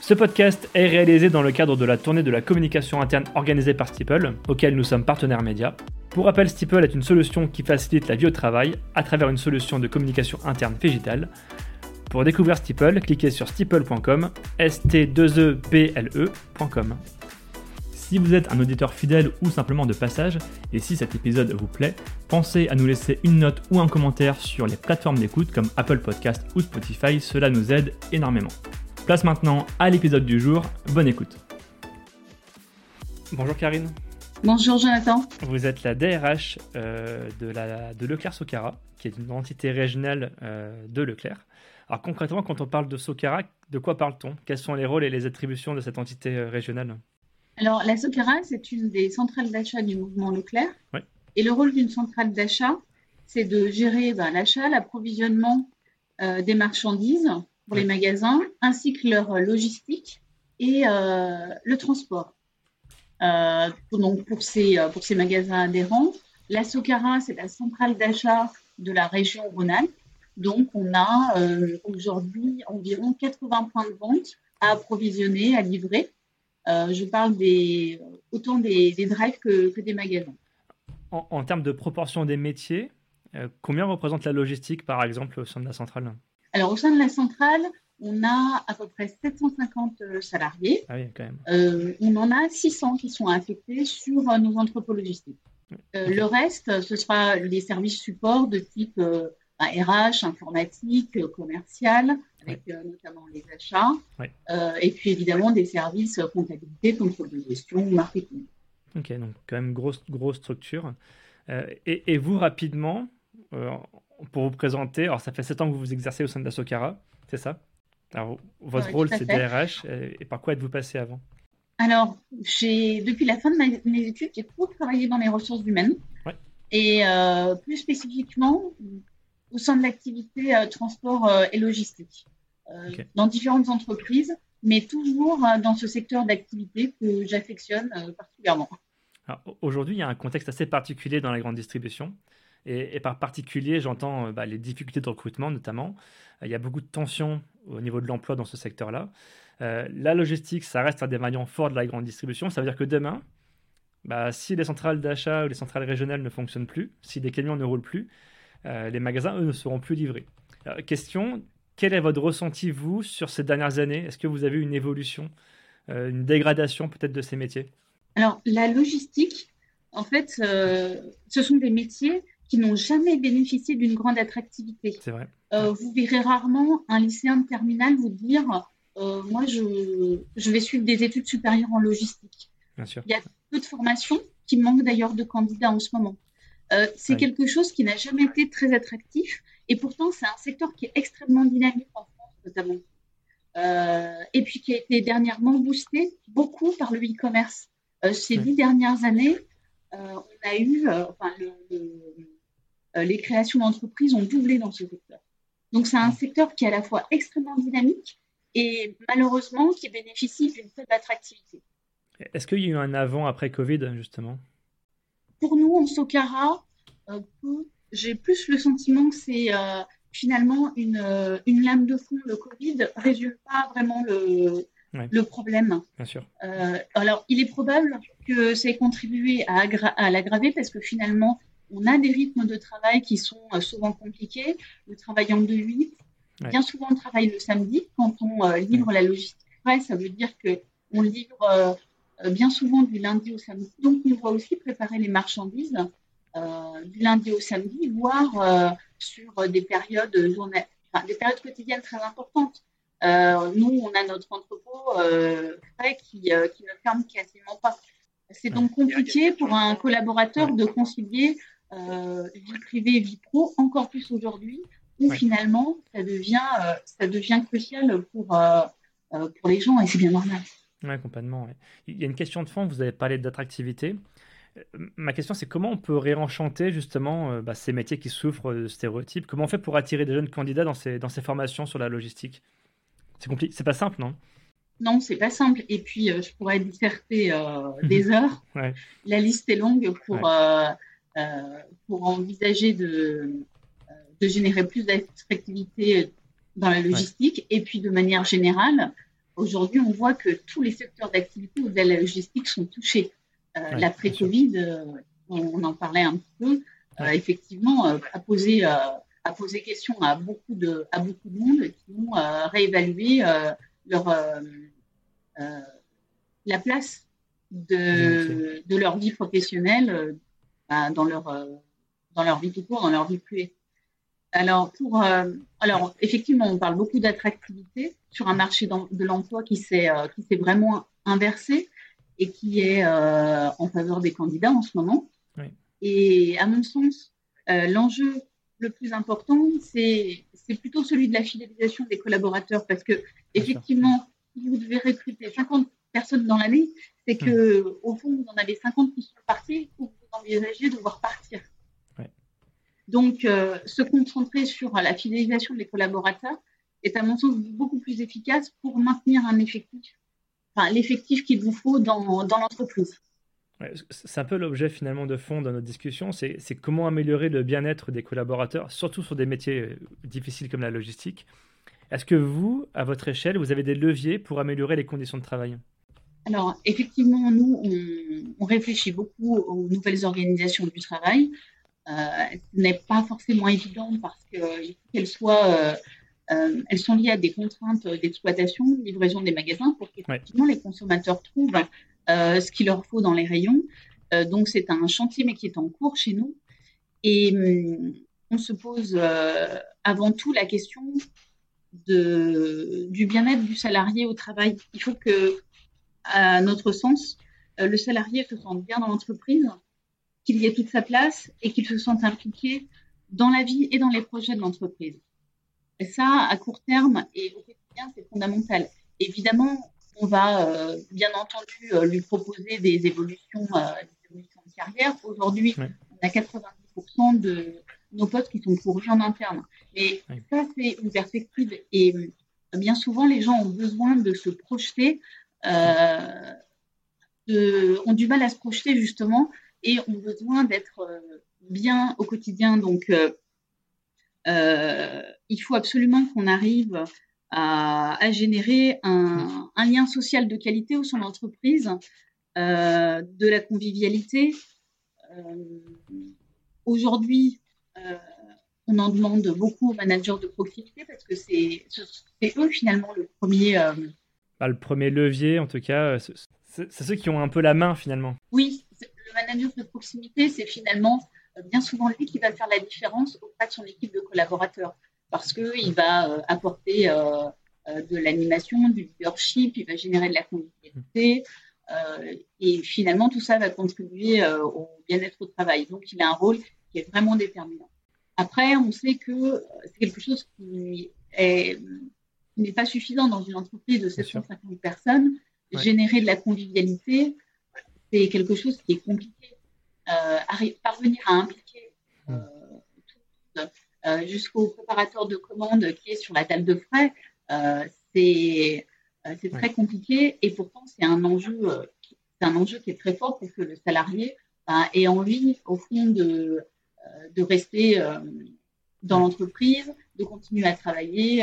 Ce podcast est réalisé dans le cadre de la tournée de la communication interne organisée par Steeple, auquel nous sommes partenaires médias. Pour rappel, Steeple est une solution qui facilite la vie au travail à travers une solution de communication interne végétale. Pour découvrir Steeple, cliquez sur steeple.com, s t 2 e ecom Si vous êtes un auditeur fidèle ou simplement de passage, et si cet épisode vous plaît, pensez à nous laisser une note ou un commentaire sur les plateformes d'écoute comme Apple Podcast ou Spotify, cela nous aide énormément. Place maintenant à l'épisode du jour. Bonne écoute. Bonjour Karine. Bonjour Jonathan. Vous êtes la DRH euh, de, la, de Leclerc Socara, qui est une entité régionale euh, de Leclerc. Alors concrètement, quand on parle de Socara, de quoi parle-t-on? Quels sont les rôles et les attributions de cette entité euh, régionale? Alors la Socara, c'est une des centrales d'achat du mouvement Leclerc. Et le rôle d'une centrale d'achat, c'est de gérer ben, l'achat, l'approvisionnement des marchandises pour les magasins, ainsi que leur logistique et euh, le transport. Euh, donc pour ces, euh, pour ces magasins adhérents, la Socara, c'est la centrale d'achat de la région Rhône-Alpes. Donc on a aujourd'hui environ 80 points de vente à approvisionner, à livrer. je parle des, autant des, des drives que, que, des magasins. En, en, termes de proportion des métiers, combien représente la logistique, par exemple, au sein de la centrale? Alors, au sein de la centrale, on a à peu près 750 euh, salariés. Ah oui, quand même. Euh, on en a 600 qui sont affectés sur euh, nos entrepôts logistiques. Le reste, ce sera les services support de type RH, informatique, commercial, avec notamment les achats, et puis évidemment des services comptabilité, contrôle de gestion, marketing. Ok, donc quand même grosse, grosse structure. Et, et, vous, rapidement, pour vous présenter, alors ça fait 7 ans que vous vous exercez au sein de la Socara, c'est ça? Alors, votre rôle, c'est DRH, et, par quoi êtes-vous passé avant? Alors, depuis la fin de mes études, j'ai toujours travaillé dans les ressources humaines, et euh, plus spécifiquement au sein de l'activité euh, transport euh, et logistique, dans différentes entreprises, mais toujours dans ce secteur d'activité que j'affectionne particulièrement. Aujourd'hui, il y a un contexte assez particulier dans la grande distribution. Et, par particulier, j'entends euh, bah, les difficultés de recrutement notamment. Euh, il y a beaucoup de tensions au niveau de l'emploi dans ce secteur-là. Euh, la logistique, ça reste un des maillons forts de la grande distribution. Ça veut dire que demain, bah, si les centrales d'achat ou les centrales régionales ne fonctionnent plus, si les camions ne roulent plus, les magasins, eux, ne seront plus livrés. question, quel est votre ressenti, vous, sur ces dernières années? Est-ce que vous avez une évolution, une dégradation peut-être de ces métiers? Alors, la logistique, en fait, ce sont des métiers qui n'ont jamais bénéficié d'une grande attractivité. C'est vrai. Euh, vous verrez rarement un lycéen de terminale vous dire euh, Moi, je, je, vais suivre des études supérieures en logistique. Bien sûr. Il y a peu de formations qui manquent d'ailleurs de candidats en ce moment. Euh, c'est quelque chose qui n'a jamais été très attractif et pourtant, c'est un secteur qui est extrêmement dynamique en France, notamment. et puis qui a été dernièrement boosté beaucoup par le e-commerce. ces dix dernières années, on a eu, enfin, le, les créations d'entreprises ont doublé dans ce secteur. Donc c'est un secteur qui est à la fois extrêmement dynamique et malheureusement qui bénéficie d'une faible attractivité. Est-ce qu'il y a eu un avant après Covid justement? Pour nous en Socara, euh, j'ai plus le sentiment que c'est euh, finalement une, une, lame de fond. Le Covid ne résume pas vraiment le, le problème. Bien sûr. alors il est probable que ça ait contribué à, à l'aggraver parce que finalement on a des rythmes de travail qui sont euh, souvent compliqués. Le travail en 2-8, bien souvent on travaille le samedi. Quand on euh, livre la logistique ça veut dire qu'on livre euh, bien souvent du lundi au samedi. Donc on doit aussi préparer les marchandises du lundi au samedi, voire sur des périodes, des périodes quotidiennes très importantes. nous, on a notre entrepôt qui, qui ne ferme quasiment pas. C'est donc compliqué pour un collaborateur de concilier vie privée et vie pro, encore plus aujourd'hui, où finalement ça devient, euh, ça devient crucial pour, euh, pour les gens et c'est bien normal. Oui, complètement. Il y a une question de fond, vous avez parlé d'attractivité. Ma question, c'est comment on peut réenchanter justement bah, ces métiers qui souffrent de stéréotypes? Comment on fait pour attirer des jeunes candidats dans ces, dans ces formations sur la logistique? C'est compliqué, c'est pas simple, non? Non, c'est pas simple. Et puis, je pourrais disserter des heures. La liste est longue pour, pour envisager de, de générer plus d'attractivité dans la logistique. Et puis, de manière générale, aujourd'hui, on voit que tous les secteurs d'activité de la logistique sont touchés. Euh, L'après-Covid, euh, on, en parlait un petit peu, euh, effectivement, a posé, a posé question à beaucoup de, à beaucoup de monde qui ont réévalué leur, la place de, de, leur vie professionnelle bah, dans, leur, dans leur vie tout court, dans leur vie privée. Alors, pour, euh, alors, effectivement, on parle beaucoup d'attractivité sur un marché de l'emploi qui s'est euh, qui s'est vraiment inversé et qui est euh, en faveur des candidats en ce moment. Oui. Et à mon sens, l'enjeu le plus important, c'est c'est plutôt celui de la fidélisation des collaborateurs parce que effectivement, si vous devez recruter 50 personnes dans l'année, c'est que hmm. au fond, vous en avez 50 qui sont partis ou vous envisagez de voir partir. Donc, euh, se concentrer sur la fidélisation des collaborateurs est à mon sens beaucoup plus efficace pour maintenir un effectif, enfin l'effectif qu'il vous faut dans, dans l'entreprise. c'est un peu l'objet finalement de fond de notre discussion, c'est comment améliorer le bien-être des collaborateurs, surtout sur des métiers euh, difficiles comme la logistique. Est-ce que vous, à votre échelle, vous avez des leviers pour améliorer les conditions de travail? Alors, effectivement, nous, on, on, réfléchit beaucoup aux nouvelles organisations du travail. Euh, ce n'est pas forcément évident parce qu'elles soient euh, euh, elles sont liées à des contraintes d'exploitation, de livraison des magasins, pour qu'effectivement les consommateurs trouvent ce qu'il leur faut dans les rayons. donc c'est un chantier, mais qui est en cours chez nous. Et hum, on se pose avant tout la question de, du bien-être du salarié au travail. Il faut que, à notre sens, le salarié se sente bien dans l'entreprise, qu'il y ait toute sa place et qu'il se sente impliqué dans la vie et dans les projets de l'entreprise. Et ça, à court terme et au quotidien, c'est fondamental. Évidemment, on va euh, bien entendu euh, lui proposer des évolutions, euh, des évolutions de carrière. Aujourd'hui, on a 90% de nos postes qui sont pourvus en interne. Et ça, c'est une perspective. Et bien souvent, les gens ont besoin de se projeter, de, ont du mal à se projeter justement et ont besoin d'être euh, bien au quotidien. Donc, euh, euh, il faut absolument qu'on arrive à, générer un, lien social de qualité au sein de l'entreprise, de la convivialité. Aujourd'hui, on en demande beaucoup aux managers de proximité parce que c'est eux finalement le premier. Bah, le premier levier, en tout cas, c'est ceux qui ont un peu la main finalement. Oui, le manager de proximité, c'est finalement euh, bien souvent lui qui va faire la différence auprès de son équipe de collaborateurs parce qu'il va euh, apporter euh, de l'animation, du leadership, il va générer de la convivialité. et finalement, tout ça va contribuer au bien-être au travail. Donc, il a un rôle qui est vraiment déterminant. Après, on sait que c'est quelque chose qui n'est pas suffisant dans une entreprise de 750 personnes. Générer de la convivialité, c'est quelque chose qui est compliqué. Euh, parvenir à impliquer euh, euh, jusqu'au préparateur de commande qui est sur la table de frais, c'est c'est très compliqué et pourtant c'est un enjeu c'est un enjeu qui est très fort pour que le salarié ben, ait envie au fond de de rester dans l'entreprise, de continuer à travailler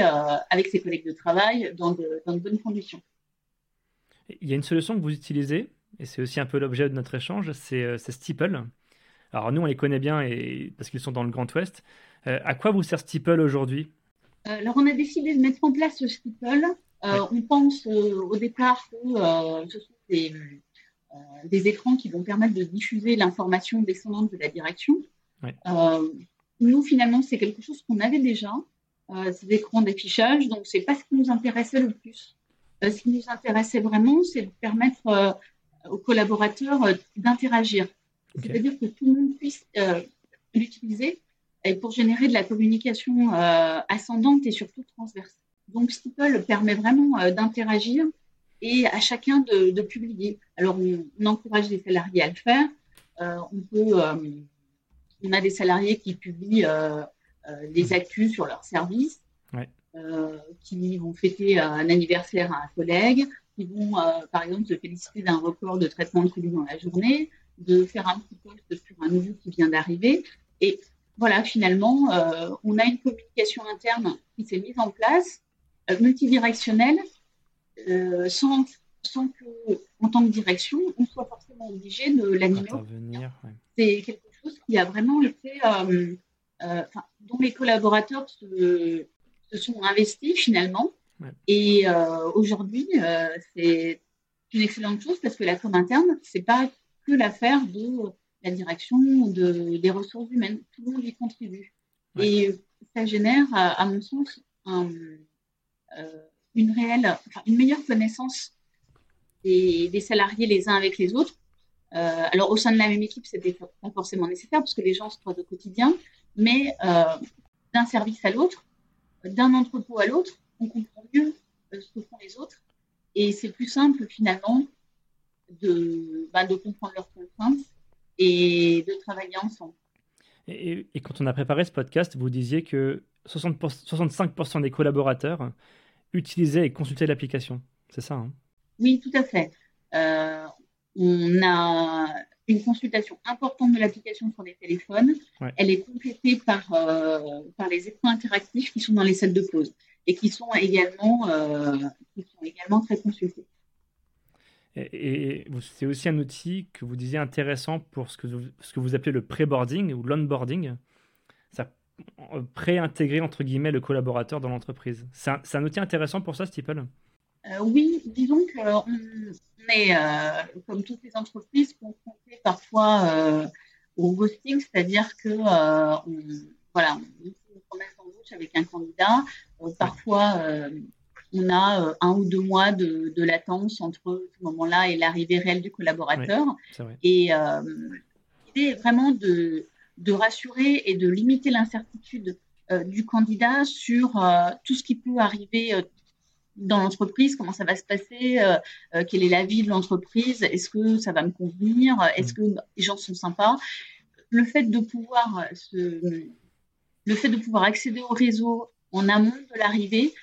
avec ses collègues de travail dans de, dans de bonnes conditions. Il y a une solution que vous utilisez et c'est aussi un peu l'objet de notre échange, c'est euh, Steeple. Alors nous, on les connaît bien et, parce qu'ils sont dans le Grand Ouest. Euh, à quoi vous sert Steeple aujourd'hui? Euh, Alors on a décidé de mettre en place ce Steeple. On pense au départ que ce sont des, des, écrans qui vont permettre de diffuser l'information descendante de la direction. Nous, finalement, c'est quelque chose qu'on avait déjà, ces écrans d'affichage, donc c'est pas ce qui nous intéressait le plus. ce qui nous intéressait vraiment, c'est de permettre aux collaborateurs euh, d'interagir. C'est-à-dire que tout le monde puisse euh, l'utiliser pour générer de la communication euh, ascendante et surtout transverse. Donc, Steeple permet vraiment d'interagir et à chacun de, publier. Alors, on, encourage les salariés à le faire. on peut, on a des salariés qui publient des actus sur leur service, qui vont fêter un anniversaire à un collègue, qui vont, par exemple, se féliciter d'un record de traitement de colis dans la journée, de faire un petit post sur un nouveau qui vient d'arriver. Et voilà, finalement, euh, on a une communication interne qui s'est mise en place, euh, multidirectionnelle, euh, sans, sans que, en tant que direction, on soit forcément obligé de l'animer. C'est quelque qui a vraiment été, dont les collaborateurs se, se, sont investis finalement. Et aujourd'hui, c'est une excellente chose parce que la com interne, c'est pas que l'affaire de la direction de, des ressources humaines. Tout le monde y contribue. Et ça génère, à, mon sens, euh, une réelle, une meilleure connaissance des, salariés les uns avec les autres. Euh, alors, au sein de la même équipe, c'était pas forcément nécessaire parce que les gens se croisent au quotidien, mais euh, d'un service à l'autre, d'un entrepôt à l'autre, on comprend mieux ce que font les autres. Et c'est plus simple, finalement, de, bah, de comprendre leurs contraintes et de travailler ensemble. Et, quand on a préparé ce podcast, vous disiez que 60 65% des collaborateurs utilisaient et consultaient l'application. C'est ça hein? Oui, tout à fait. Euh, on a une consultation importante de l'application sur les téléphones. Elle est complétée par, euh, par les écrans interactifs qui sont dans les salles de pause et qui sont également, euh, qui sont également très consultés. Et, c'est aussi un outil que vous disiez intéressant pour ce que vous, ce que vous appelez le pré-boarding ou l'onboarding. Ça pré-intégrer entre guillemets le collaborateur dans l'entreprise. C'est un, outil intéressant pour ça, Steeple euh, Oui, disons qu'on est, euh, comme toutes les entreprises, confrontés parfois euh, au ghosting, c'est-à-dire que on, voilà, on fait une promesse d'embauche avec un candidat. parfois, on a euh, un ou deux mois de, latence entre ce moment-là et l'arrivée réelle du collaborateur. et euh, l'idée est vraiment de, rassurer et de limiter l'incertitude euh, du candidat sur tout ce qui peut arriver dans l'entreprise, comment ça va se passer, quelle est la vie de l'entreprise, est-ce que ça va me convenir, est-ce mm. que les gens sont sympas. Le fait de pouvoir le fait de pouvoir accéder au réseau en amont de l'arrivée,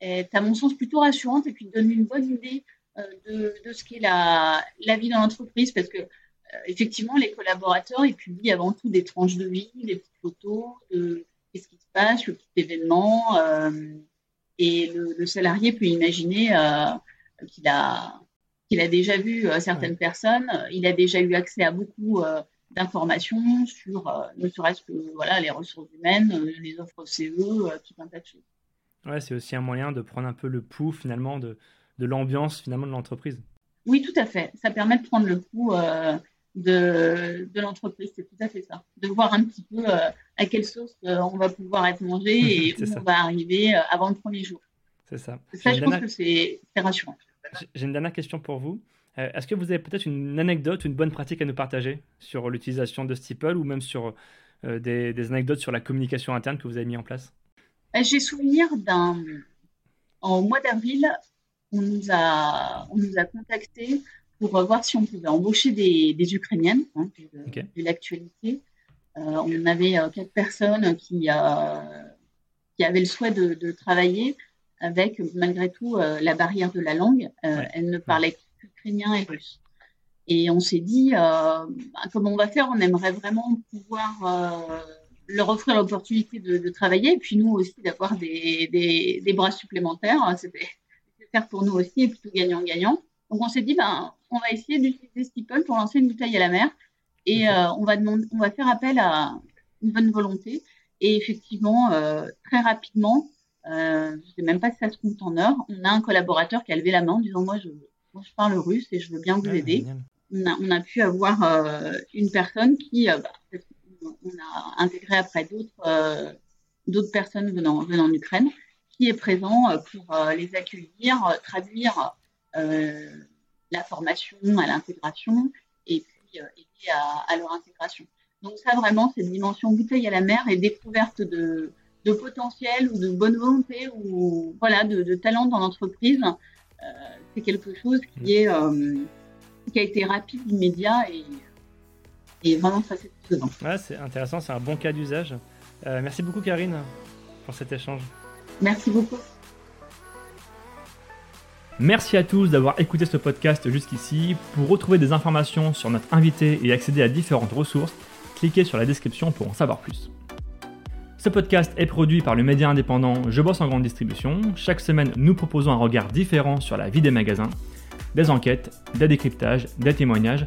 est, à mon sens, plutôt rassurante et puis donne une bonne idée euh, de, de, ce qu'est la, la vie dans l'entreprise parce que euh, effectivement, les collaborateurs, ils publient avant tout des tranches de vie, des petites photos de qu'est-ce qui se passe, le petit événement. Euh, et le, salarié peut imaginer qu'il a, qu'il a déjà vu certaines personnes, il a déjà eu accès à beaucoup d'informations sur, ne serait-ce que voilà, les ressources humaines, les offres CE, tout un tas de choses. Ouais, c'est aussi un moyen de prendre un peu le pouls finalement de, de l'ambiance finalement de l'entreprise. Oui, tout à fait. Ça permet de prendre le pouls euh, de, de l'entreprise. C'est tout à fait ça. De voir un petit peu euh, à quelle sauce euh, on va pouvoir être mangé et où on va arriver avant le premier jour. C'est ça. Ça, je pense que c'est rassurant. J'ai une dernière question pour vous. Est-ce que vous avez peut-être une anecdote, une bonne pratique à nous partager sur l'utilisation de Steeple ou même sur des, des anecdotes sur la communication interne que vous avez mis en place? Euh, j'ai souvenir d'un. En mois d'avril, on nous a, on nous a contactés pour voir si on pouvait embaucher des, des Ukrainiennes, hein, de, l'actualité. Euh, on avait euh, quatre personnes qui, qui avaient le souhait de, travailler avec, malgré tout, la barrière de la langue. Elles ne parlaient qu'ukrainien et russe. Et on s'est dit, bah, comment on va faire? On aimerait vraiment pouvoir leur offrir l'opportunité de, de, travailler, et puis nous aussi d'avoir des, des, des, bras supplémentaires. C'était faire pour nous aussi, et plutôt gagnant-gagnant. Donc on s'est dit, ben, on va essayer d'utiliser Steeple pour lancer une bouteille à la mer, et euh, on, va demander, on va faire appel à une bonne volonté. Et effectivement, euh, très rapidement, euh, je sais même pas si ça se compte en heures, on a un collaborateur qui a levé la main en disant, moi je, moi, je parle russe et je veux bien vous aider. On a, on a, pu avoir euh, une personne qui, bah, on a intégré après d'autres euh, d'autres personnes venant, venant d'Ukraine, qui est présent pour euh, les accueillir, traduire la formation à l'intégration et puis aider à, leur intégration. Donc ça vraiment, cette dimension bouteille à la mer et découverte de, de potentiel ou de bonne volonté ou voilà de, de talent dans l'entreprise, c'est quelque chose qui est qui a été rapide, immédiat et Et vraiment très satisfaisant. Ouais, c'est intéressant, c'est un bon cas d'usage. Euh, merci beaucoup Karine pour cet échange. Merci beaucoup. Merci à tous d'avoir écouté ce podcast jusqu'ici. Pour retrouver des informations sur notre invité et accéder à différentes ressources, cliquez sur la description pour en savoir plus. Ce podcast est produit par le média indépendant Je bosse en grande distribution. Chaque semaine, nous proposons un regard différent sur la vie des magasins, des enquêtes, des décryptages, des témoignages.